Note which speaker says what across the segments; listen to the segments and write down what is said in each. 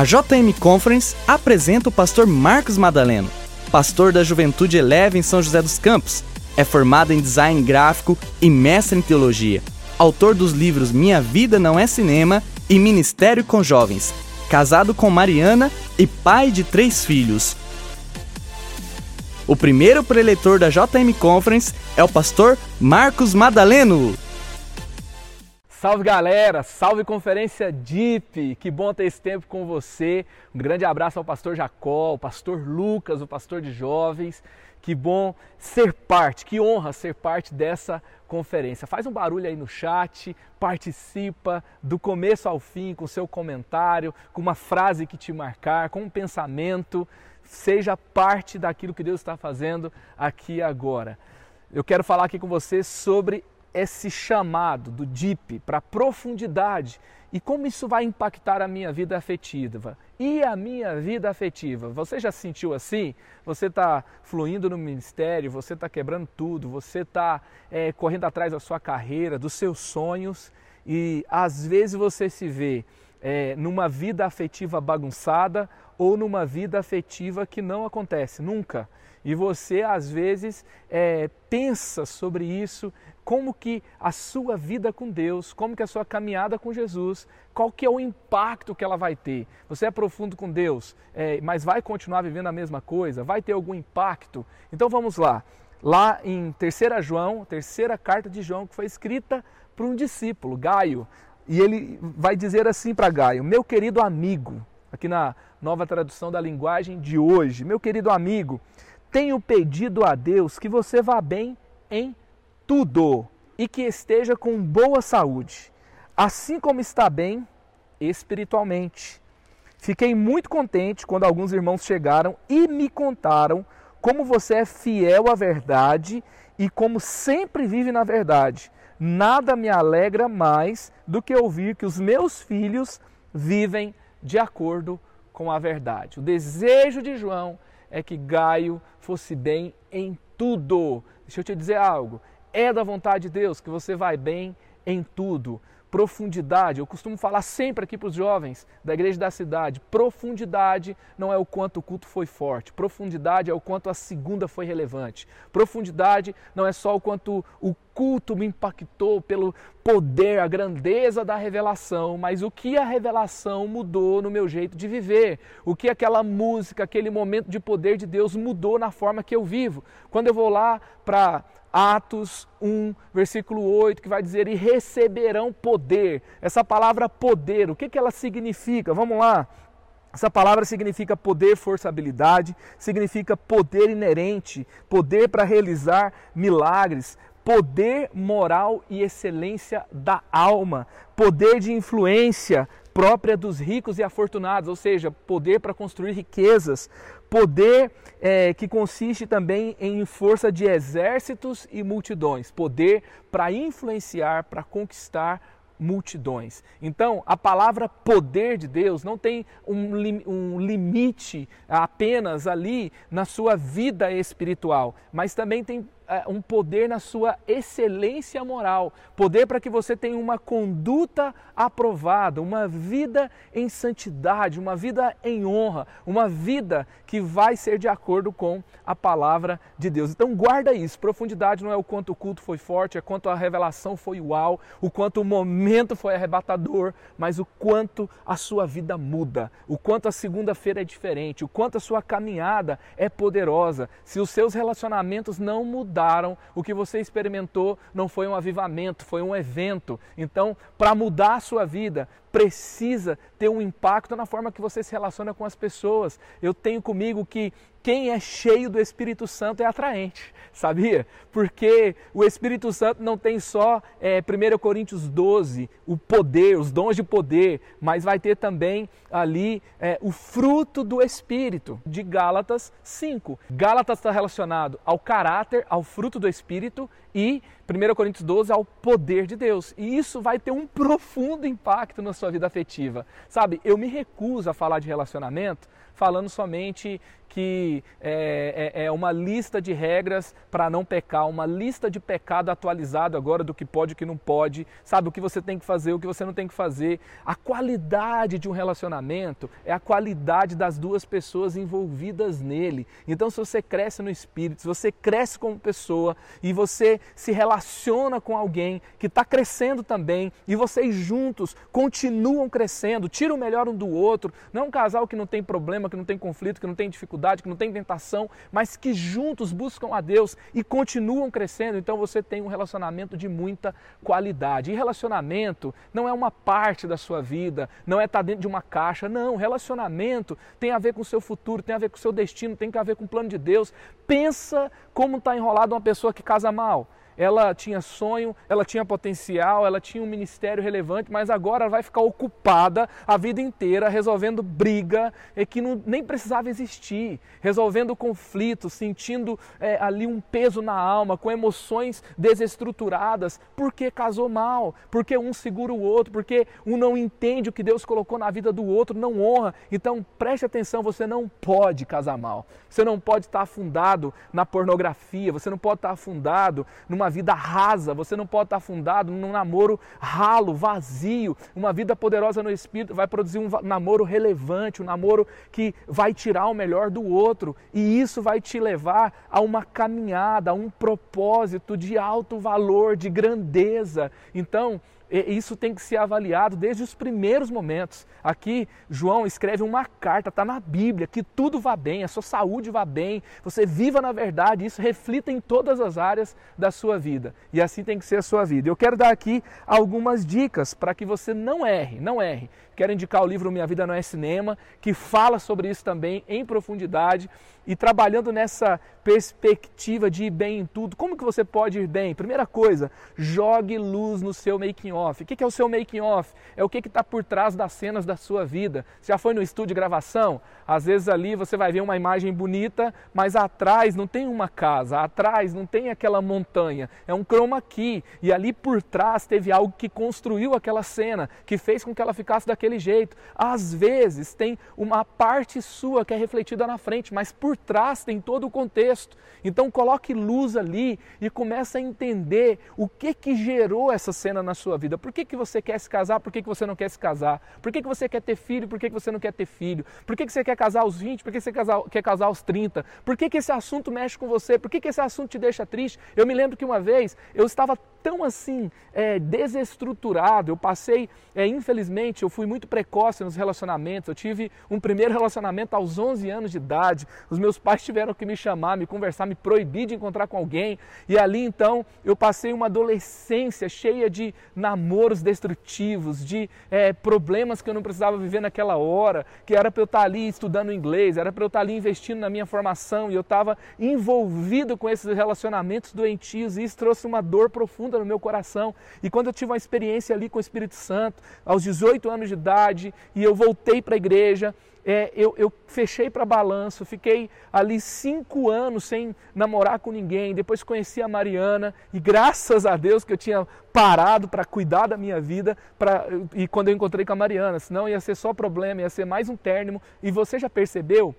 Speaker 1: A JM Conference apresenta o pastor Marcos Madaleno, pastor da Juventude Eleve em São José dos Campos. É formado em design gráfico e mestre em teologia. Autor dos livros Minha Vida Não é Cinema e Ministério com Jovens. Casado com Mariana e pai de três filhos. O primeiro preletor da JM Conference é o pastor Marcos Madaleno.
Speaker 2: Salve galera, salve Conferência DIP, que bom ter esse tempo com você. Um grande abraço ao pastor Jacó, ao pastor Lucas, o pastor de jovens. Que bom ser parte, que honra ser parte dessa conferência. Faz um barulho aí no chat, participa do começo ao fim com seu comentário, com uma frase que te marcar, com um pensamento. Seja parte daquilo que Deus está fazendo aqui agora. Eu quero falar aqui com você sobre esse chamado do DIP para profundidade e como isso vai impactar a minha vida afetiva. E a minha vida afetiva? Você já se sentiu assim? Você está fluindo no ministério, você está quebrando tudo, você está é, correndo atrás da sua carreira, dos seus sonhos e às vezes você se vê é, numa vida afetiva bagunçada ou numa vida afetiva que não acontece nunca. E você às vezes é, pensa sobre isso, como que a sua vida com Deus, como que a sua caminhada com Jesus, qual que é o impacto que ela vai ter. Você é profundo com Deus, é, mas vai continuar vivendo a mesma coisa? Vai ter algum impacto? Então vamos lá. Lá em 3 João, terceira carta de João, que foi escrita por um discípulo, Gaio, e ele vai dizer assim para Gaio: Meu querido amigo, aqui na nova tradução da linguagem de hoje, meu querido amigo, tenho pedido a Deus que você vá bem em tudo e que esteja com boa saúde, assim como está bem espiritualmente. Fiquei muito contente quando alguns irmãos chegaram e me contaram como você é fiel à verdade e como sempre vive na verdade. Nada me alegra mais do que ouvir que os meus filhos vivem de acordo com a verdade. O desejo de João é que Gaio fosse bem em tudo. Deixa eu te dizer algo. É da vontade de Deus que você vai bem em tudo profundidade. Eu costumo falar sempre aqui para os jovens da igreja da cidade: profundidade não é o quanto o culto foi forte, profundidade é o quanto a segunda foi relevante. Profundidade não é só o quanto o culto me impactou pelo poder, a grandeza da revelação, mas o que a revelação mudou no meu jeito de viver, o que aquela música, aquele momento de poder de Deus mudou na forma que eu vivo. Quando eu vou lá para Atos 1, versículo 8, que vai dizer: E receberão poder. Essa palavra poder, o que, que ela significa? Vamos lá. Essa palavra significa poder, força, habilidade, significa poder inerente, poder para realizar milagres, poder moral e excelência da alma, poder de influência própria dos ricos e afortunados, ou seja, poder para construir riquezas, poder é, que consiste também em força de exércitos e multidões, poder para influenciar, para conquistar multidões. Então, a palavra poder de Deus não tem um, um, limite apenas ali na sua vida espiritual, mas também tem um poder na sua excelência moral, poder para que você tenha uma conduta aprovada, uma vida em santidade, uma vida em honra, uma vida que vai ser de acordo com a palavra de Deus. Então guarda isso, profundidade não é o quanto o culto foi forte, é quanto a revelação foi uau, o quanto o momento foi arrebatador, mas o quanto a sua vida muda, o quanto a segunda-feira é diferente, o quanto a sua caminhada é poderosa. Se os seus relacionamentos não mudarem, mudaram, o que você experimentou não foi um avivamento, foi um evento. Então, para mudar a sua vida, precisa ter um impacto na forma que você se relaciona com as pessoas. Eu tenho comigo que quem é cheio do Espírito Santo é atraente, sabia? Porque o Espírito Santo não tem só é, 1 Coríntios 12, o poder, os dons de poder, mas vai ter também ali é, o fruto do Espírito, de Gálatas 5. Gálatas está relacionado ao caráter, ao fruto do Espírito, e 1 Coríntios 12 ao poder de Deus. E isso vai ter um profundo impacto na sua vida afetiva. Sabe, eu me recuso a falar de relacionamento falando somente que é, é, é uma lista de regras para não pecar, uma lista de pecado atualizado agora do que pode e que não pode, sabe? O que você tem que fazer, o que você não tem que fazer. A qualidade de um relacionamento é a qualidade das duas pessoas envolvidas nele. Então, se você cresce no espírito, se você cresce como pessoa e você se relaciona com alguém que está crescendo também e vocês juntos continuam crescendo, tira o melhor um do outro, não é um casal que não tem problema, que não tem conflito, que não tem dificuldade dificuldade, que não tem tentação, mas que juntos buscam a Deus e continuam crescendo, então você tem um relacionamento de muita qualidade. E relacionamento não é uma parte da sua vida, não é estar dentro de uma caixa, não. Relacionamento tem a ver com o seu futuro, tem a ver com o seu destino, tem a ver com o plano de Deus. Pensa como está enrolado uma pessoa que casa mal ela tinha sonho, ela tinha potencial, ela tinha um ministério relevante, mas agora ela vai ficar ocupada a vida inteira resolvendo briga é que não, nem precisava existir, resolvendo conflitos, sentindo é, ali um peso na alma, com emoções desestruturadas, porque casou mal, porque um segura o outro, porque um não entende o que Deus colocou na vida do outro, não honra. Então preste atenção, você não pode casar mal, você não pode estar afundado na pornografia, você não pode estar afundado numa vida rasa, você não pode estar afundado num namoro ralo, vazio. Uma vida poderosa no espírito vai produzir um namoro relevante, um namoro que vai tirar o melhor do outro, e isso vai te levar a uma caminhada, a um propósito de alto valor, de grandeza. Então, isso tem que ser avaliado desde os primeiros momentos. Aqui, João escreve uma carta, está na Bíblia, que tudo vá bem, a sua saúde vá bem, você viva na verdade, isso reflita em todas as áreas da sua vida. E assim tem que ser a sua vida. Eu quero dar aqui algumas dicas para que você não erre, não erre. Quero indicar o livro Minha Vida Não é Cinema, que fala sobre isso também em profundidade e trabalhando nessa perspectiva de ir bem em tudo. Como que você pode ir bem? Primeira coisa, jogue luz no seu making off. O que é o seu making off? É o que está por trás das cenas da sua vida. Você já foi no estúdio de gravação? Às vezes ali você vai ver uma imagem bonita, mas atrás não tem uma casa, atrás não tem aquela montanha, é um chroma key. E ali por trás teve algo que construiu aquela cena, que fez com que ela ficasse daquele jeito. Às vezes tem uma parte sua que é refletida na frente, mas por trás tem todo o contexto. Então coloque luz ali e comece a entender o que que gerou essa cena na sua vida. Por que, que você quer se casar? Por que, que você não quer se casar? Por que, que você quer ter filho? Por que, que você não quer ter filho? Por que, que você quer casar aos 20, por que você quer casar aos 30? Por que, que esse assunto mexe com você? Por que, que esse assunto te deixa triste? Eu me lembro que uma vez eu estava tão assim é, desestruturado, eu passei, é, infelizmente, eu fui muito precoce nos relacionamentos, eu tive um primeiro relacionamento aos 11 anos de idade, os meus pais tiveram que me chamar, me conversar, me proibir de encontrar com alguém, e ali então eu passei uma adolescência cheia de namoros destrutivos, de é, problemas que eu não precisava viver naquela hora, que era para eu estar ali estudando inglês, era para eu estar ali investindo na minha formação. E eu estava envolvido com esses relacionamentos doentios. E isso trouxe uma dor profunda no meu coração. E quando eu tive uma experiência ali com o Espírito Santo, aos 18 anos de idade, e eu voltei para a igreja, é, eu, eu, fechei para balanço, fiquei ali cinco anos sem namorar com ninguém. Depois conheci a Mariana e graças a Deus que eu tinha parado para cuidar da minha vida. Pra, e quando eu encontrei com a Mariana, senão ia ser só problema, ia ser mais um término. E você já percebeu?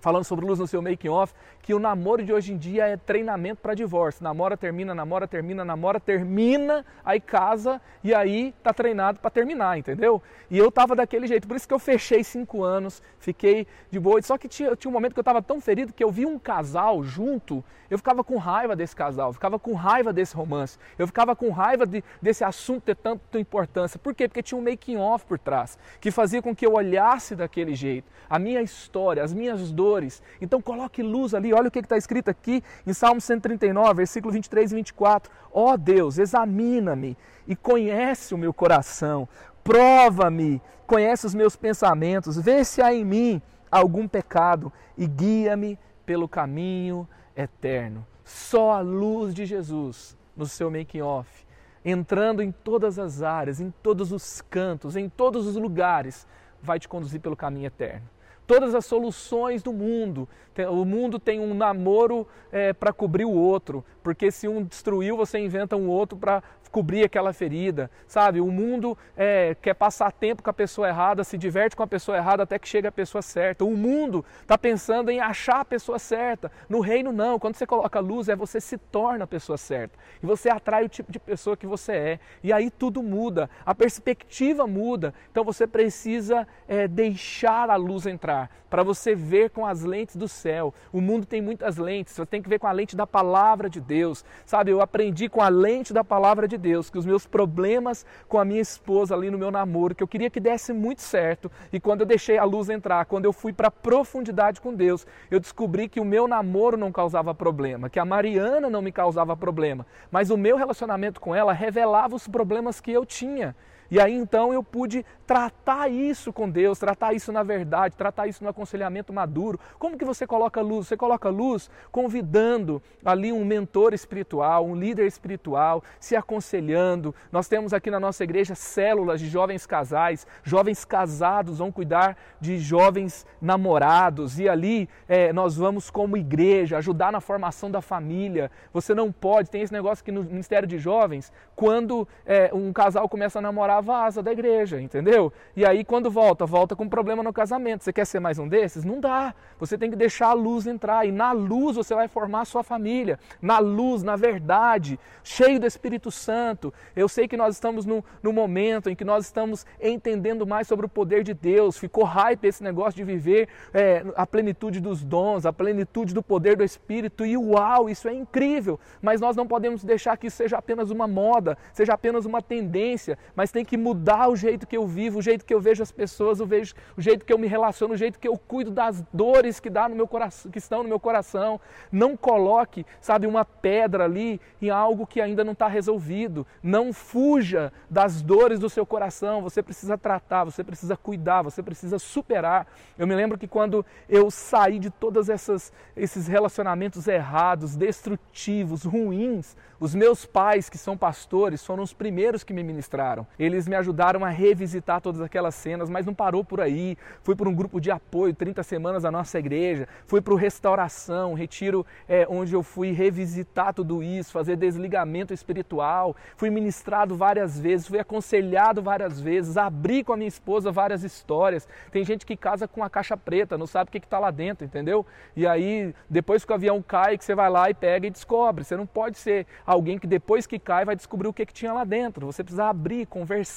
Speaker 2: Falando sobre luz no seu making off, que o namoro de hoje em dia é treinamento para divórcio. Namora, termina, namora, termina, namora, termina, aí casa e aí tá treinado para terminar, entendeu? E eu tava daquele jeito, por isso que eu fechei cinco anos, fiquei de boa. Só que tinha, tinha um momento que eu tava tão ferido que eu vi um casal junto, eu ficava com raiva desse casal, ficava com raiva desse romance, eu ficava com raiva de, desse assunto ter tanta importância. Por quê? Porque tinha um making off por trás, que fazia com que eu olhasse daquele jeito. A minha história, as minhas dores dores. Então coloque luz ali, olha o que está escrito aqui em Salmo 139, versículo 23 e 24. Ó oh Deus, examina-me e conhece o meu coração, prova-me, conhece os meus pensamentos, vê se há em mim algum pecado e guia-me pelo caminho eterno. Só a luz de Jesus no seu making off, entrando em todas as áreas, em todos os cantos, em todos os lugares, vai te conduzir pelo caminho eterno. Todas as soluções do mundo. O mundo tem um namoro é, para cobrir o outro, porque se um destruiu, você inventa um outro para cobrir aquela ferida, sabe? O mundo é, quer passar tempo com a pessoa errada, se diverte com a pessoa errada até que chega a pessoa certa. O mundo está pensando em achar a pessoa certa. No reino, não. Quando você coloca luz, é você se torna a pessoa certa. E você atrai o tipo de pessoa que você é. E aí tudo muda, a perspectiva muda. Então você precisa é, deixar a luz entrar para você ver com as lentes do céu. O mundo tem muitas lentes, você tem que ver com a lente da palavra de Deus. Sabe, eu aprendi com a lente da palavra de Deus, que os meus problemas com a minha esposa ali no meu namoro, que eu queria que desse muito certo, e quando eu deixei a luz entrar, quando eu fui para a profundidade com Deus, eu descobri que o meu namoro não causava problema, que a Mariana não me causava problema, mas o meu relacionamento com ela revelava os problemas que eu tinha. E aí então eu pude tratar isso com Deus, tratar isso na verdade, tratar isso no aconselhamento maduro. Como que você coloca luz? Você coloca luz convidando ali um mentor espiritual, um líder espiritual, se aconselhando. Nós temos aqui na nossa igreja células de jovens casais, jovens casados vão cuidar de jovens namorados e ali é, nós vamos como igreja ajudar na formação da família. Você não pode, tem esse negócio aqui no Ministério de Jovens, quando é, um casal começa a namorar vaza da igreja, entendeu? E aí quando volta, volta com problema no casamento. Você quer ser mais um desses? Não dá. Você tem que deixar a luz entrar e na luz você vai formar a sua família. Na luz, na verdade, cheio do Espírito Santo. Eu sei que nós estamos no, no momento em que nós estamos entendendo mais sobre o poder de Deus. Ficou hype esse negócio de viver é, a plenitude dos dons, a plenitude do poder do Espírito. E uau, isso é incrível. Mas nós não podemos deixar que isso seja apenas uma moda, seja apenas uma tendência, mas tem que mudar o jeito que eu vivo, o jeito que eu vejo as pessoas, o, vejo, o jeito que eu me relaciono, o jeito que eu cuido das dores que, dá no meu coração, que estão no meu coração. Não coloque, sabe, uma pedra ali em algo que ainda não está resolvido. Não fuja das dores do seu coração. Você precisa tratar, você precisa cuidar, você precisa superar. Eu me lembro que quando eu saí de todos esses relacionamentos errados, destrutivos, ruins, os meus pais, que são pastores, foram os primeiros que me ministraram. Eles me ajudaram a revisitar todas aquelas cenas, mas não parou por aí. Fui para um grupo de apoio, 30 semanas da nossa igreja. Fui para o restauração, retiro é, onde eu fui revisitar tudo isso, fazer desligamento espiritual. Fui ministrado várias vezes, fui aconselhado várias vezes, abri com a minha esposa várias histórias. Tem gente que casa com a caixa preta, não sabe o que está lá dentro, entendeu? E aí, depois que o avião cai, que você vai lá e pega e descobre. Você não pode ser alguém que depois que cai vai descobrir o que, que tinha lá dentro. Você precisa abrir, conversar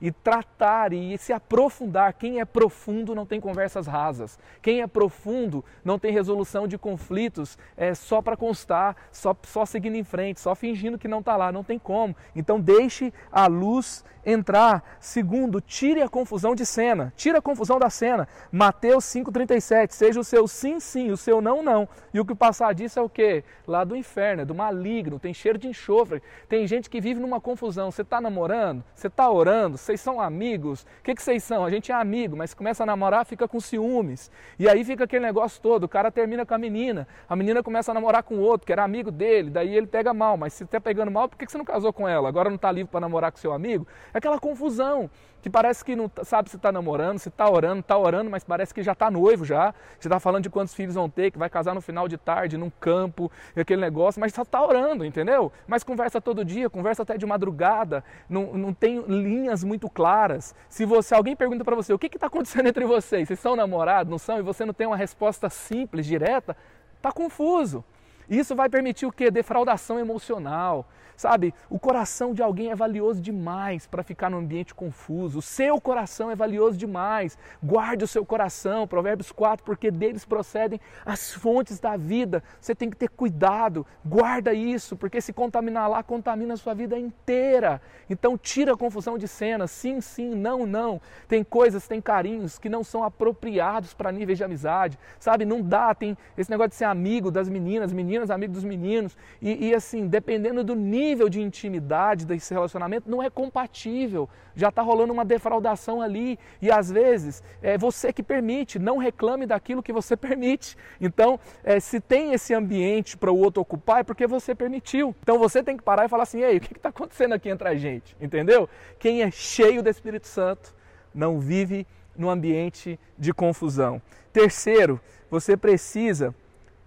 Speaker 2: e tratar e se aprofundar. Quem é profundo não tem conversas rasas. Quem é profundo não tem resolução de conflitos é, só para constar, só, só seguindo em frente, só fingindo que não está lá. Não tem como. Então deixe a luz entrar. Segundo, tire a confusão de cena. Tire a confusão da cena. Mateus 5,37. Seja o seu sim, sim, o seu não, não. E o que passar disso é o quê? Lá do inferno, é do maligno. Tem cheiro de enxofre. Tem gente que vive numa confusão. Você está namorando? Você está orando? Vocês são amigos? O que, que vocês são? A gente é amigo, mas começa a namorar, fica com ciúmes. E aí fica aquele negócio todo. O cara termina com a menina. A menina começa a namorar com outro, que era amigo dele. Daí ele pega mal. Mas se está pegando mal, por que, que você não casou com ela? Agora não está livre para namorar com seu amigo? É aquela confusão que parece que não sabe se está namorando, se está orando, está orando, mas parece que já está noivo já. Você está falando de quantos filhos vão ter, que vai casar no final de tarde, num campo, aquele negócio, mas só está orando, entendeu? Mas conversa todo dia, conversa até de madrugada, não, não tem linhas muito claras. Se você alguém pergunta para você o que está acontecendo entre vocês, vocês são namorados, não são, e você não tem uma resposta simples, direta, está confuso. Isso vai permitir o quê? Defraudação emocional. Sabe, o coração de alguém é valioso demais para ficar num ambiente confuso. O seu coração é valioso demais. Guarde o seu coração, Provérbios 4, porque deles procedem as fontes da vida. Você tem que ter cuidado, guarda isso, porque se contaminar lá, contamina a sua vida inteira. Então tira a confusão de cena, sim, sim, não, não. Tem coisas, tem carinhos que não são apropriados para níveis de amizade. Sabe, não dá, tem esse negócio de ser amigo das meninas, meninas, amigo dos meninos. E, e assim, dependendo do nível nível de intimidade desse relacionamento não é compatível. Já está rolando uma defraudação ali. E às vezes é você que permite, não reclame daquilo que você permite. Então, é, se tem esse ambiente para o outro ocupar, é porque você permitiu. Então você tem que parar e falar assim: ei, o que está acontecendo aqui entre a gente? Entendeu? Quem é cheio do Espírito Santo não vive no ambiente de confusão. Terceiro, você precisa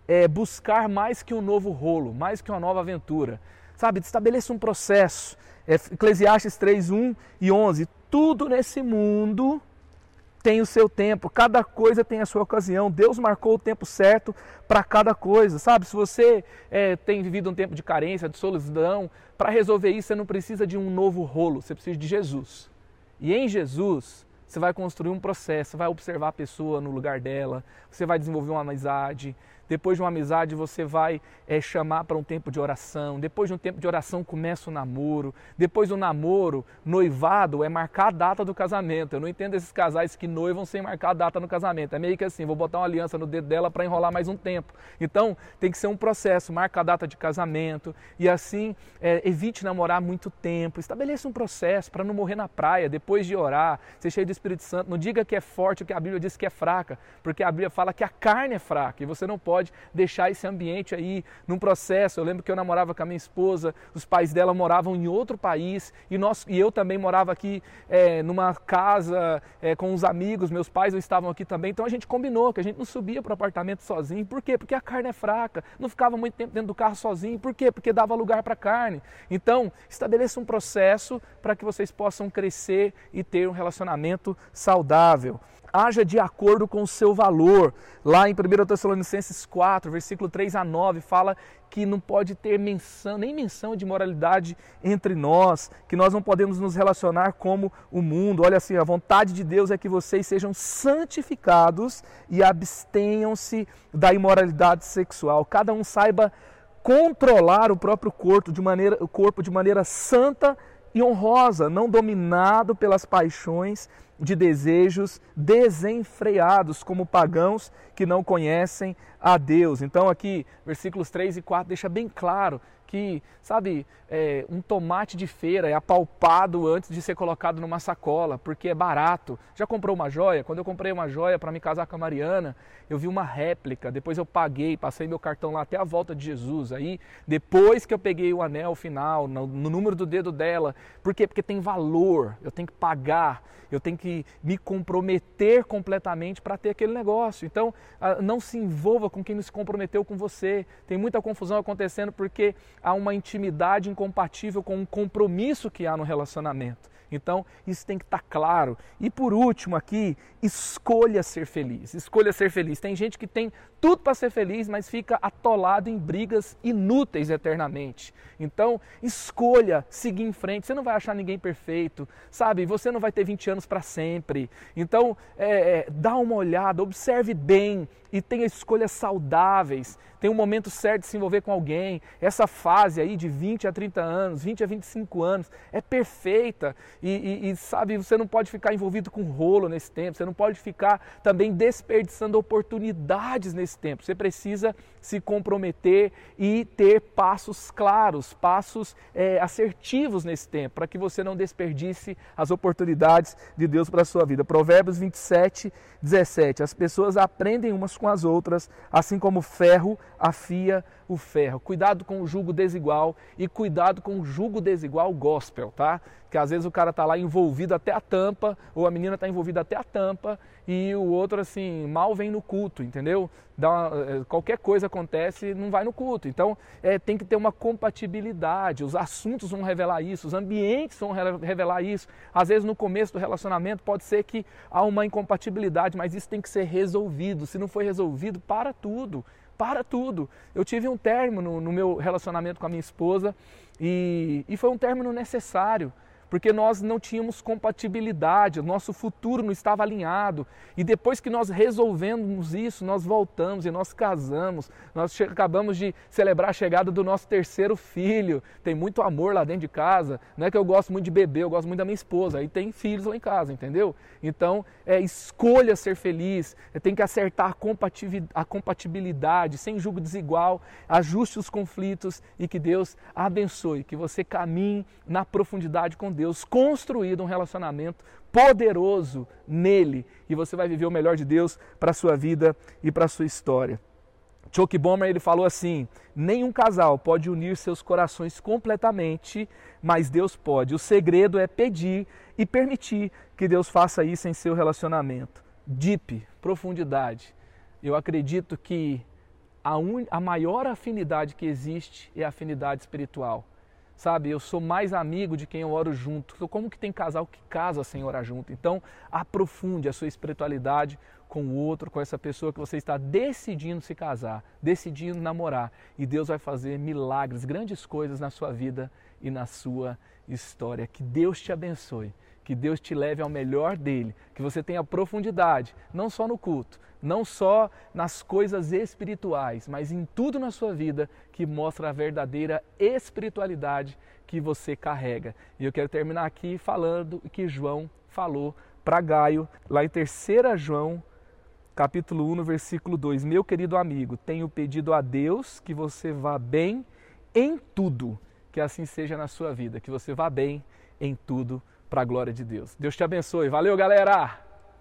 Speaker 2: é, buscar mais que um novo rolo, mais que uma nova aventura. Sabe, estabeleça um processo. É, Eclesiastes 3, 1 e 11. Tudo nesse mundo tem o seu tempo, cada coisa tem a sua ocasião. Deus marcou o tempo certo para cada coisa, sabe? Se você é, tem vivido um tempo de carência, de solidão, para resolver isso você não precisa de um novo rolo, você precisa de Jesus. E em Jesus você vai construir um processo, vai observar a pessoa no lugar dela, você vai desenvolver uma amizade, depois de uma amizade, você vai é, chamar para um tempo de oração. Depois de um tempo de oração, começa o namoro. Depois do namoro, noivado é marcar a data do casamento. Eu não entendo esses casais que noivam sem marcar a data no casamento. É meio que assim: vou botar uma aliança no dedo dela para enrolar mais um tempo. Então, tem que ser um processo. Marca a data de casamento e assim é, evite namorar muito tempo. Estabeleça um processo para não morrer na praia depois de orar, ser cheio do Espírito Santo. Não diga que é forte o que a Bíblia diz que é fraca, porque a Bíblia fala que a carne é fraca e você não pode pode deixar esse ambiente aí num processo. Eu lembro que eu namorava com a minha esposa, os pais dela moravam em outro país e, nós, e eu também morava aqui é, numa casa é, com os amigos, meus pais estavam aqui também. Então a gente combinou que a gente não subia para o apartamento sozinho. Por quê? Porque a carne é fraca. Não ficava muito tempo dentro do carro sozinho. Por quê? Porque dava lugar para a carne. Então, estabeleça um processo para que vocês possam crescer e ter um relacionamento saudável haja de acordo com o seu valor. Lá em 1 Tessalonicenses 4, versículo 3 a 9, fala que não pode ter menção, nem menção de moralidade entre nós, que nós não podemos nos relacionar como o mundo. Olha assim, a vontade de Deus é que vocês sejam santificados e abstenham-se da imoralidade sexual. Cada um saiba controlar o próprio corpo de maneira, o corpo de maneira santa e honrosa, não dominado pelas paixões de desejos desenfreados, como pagãos que não conhecem a Deus. Então, aqui, versículos 3 e 4 deixa bem claro que, sabe, é, um tomate de feira é apalpado antes de ser colocado numa sacola, porque é barato. Já comprou uma joia? Quando eu comprei uma joia para me casar com a Mariana, eu vi uma réplica, depois eu paguei, passei meu cartão lá até a volta de Jesus. Aí, depois que eu peguei o anel final, no, no número do dedo dela, por quê? Porque tem valor, eu tenho que pagar, eu tenho que me comprometer completamente para ter aquele negócio. Então, não se envolva com quem não se comprometeu com você. Tem muita confusão acontecendo porque há uma intimidade incompatível com um compromisso que há no relacionamento. Então, isso tem que estar tá claro. E por último aqui, escolha ser feliz. Escolha ser feliz. Tem gente que tem tudo para ser feliz, mas fica atolado em brigas inúteis eternamente. Então, escolha seguir em frente. Você não vai achar ninguém perfeito, sabe? Você não vai ter 20 anos para sempre. Então, é, é, dá uma olhada, observe bem e tenha escolhas saudáveis. Tem um momento certo de se envolver com alguém. Essa fase aí de 20 a 30 anos, 20 a 25 anos, é perfeita. E, e, e sabe, você não pode ficar envolvido com rolo nesse tempo. Você não pode ficar também desperdiçando oportunidades nesse tempo. Você precisa se comprometer e ter passos claros, passos é, assertivos nesse tempo, para que você não desperdice as oportunidades de Deus para a sua vida. Provérbios 27, 17. As pessoas aprendem umas com as outras, assim como o ferro afia o ferro. Cuidado com o jugo desigual e cuidado com o jugo desigual gospel, tá? Que às vezes o cara tá lá envolvido até a tampa, ou a menina tá envolvida até a tampa, e o outro assim, mal vem no culto, entendeu? Uma, eh, qualquer coisa acontece, não vai no culto. Então é, tem que ter uma compatibilidade, os assuntos vão revelar isso, os ambientes vão revelar isso. Às vezes no começo do relacionamento pode ser que há uma incompatibilidade, mas isso tem que ser resolvido. Se não for resolvido, para tudo para tudo. Eu tive um término no meu relacionamento com a minha esposa e, e foi um término necessário porque nós não tínhamos compatibilidade, nosso futuro não estava alinhado. E depois que nós resolvemos isso, nós voltamos e nós casamos. Nós acabamos de celebrar a chegada do nosso terceiro filho. Tem muito amor lá dentro de casa. Não é que eu gosto muito de beber, eu gosto muito da minha esposa. Aí tem filhos lá em casa, entendeu? Então, é, escolha ser feliz, é, tem que acertar a compatibilidade, sem julgo desigual, ajuste os conflitos e que Deus abençoe, que você caminhe na profundidade com Deus Deus, construído um relacionamento poderoso nele e você vai viver o melhor de Deus para a sua vida e para a sua história. Chuck Bomber ele falou assim: nenhum casal pode unir seus corações completamente, mas Deus pode. O segredo é pedir e permitir que Deus faça isso em seu relacionamento. Deep, profundidade. Eu acredito que a, un... a maior afinidade que existe é a afinidade espiritual. Sabe, eu sou mais amigo de quem eu oro junto. Então, como que tem casal que casa sem orar junto? Então, aprofunde a sua espiritualidade com o outro, com essa pessoa que você está decidindo se casar, decidindo namorar. E Deus vai fazer milagres, grandes coisas na sua vida e na sua história. Que Deus te abençoe. Que Deus te leve ao melhor dele, que você tenha profundidade, não só no culto, não só nas coisas espirituais, mas em tudo na sua vida que mostra a verdadeira espiritualidade que você carrega. E eu quero terminar aqui falando que João falou para Gaio, lá em 3 João, capítulo 1, versículo 2. Meu querido amigo, tenho pedido a Deus que você vá bem em tudo, que assim seja na sua vida, que você vá bem em tudo para a glória de Deus. Deus te abençoe. Valeu, galera!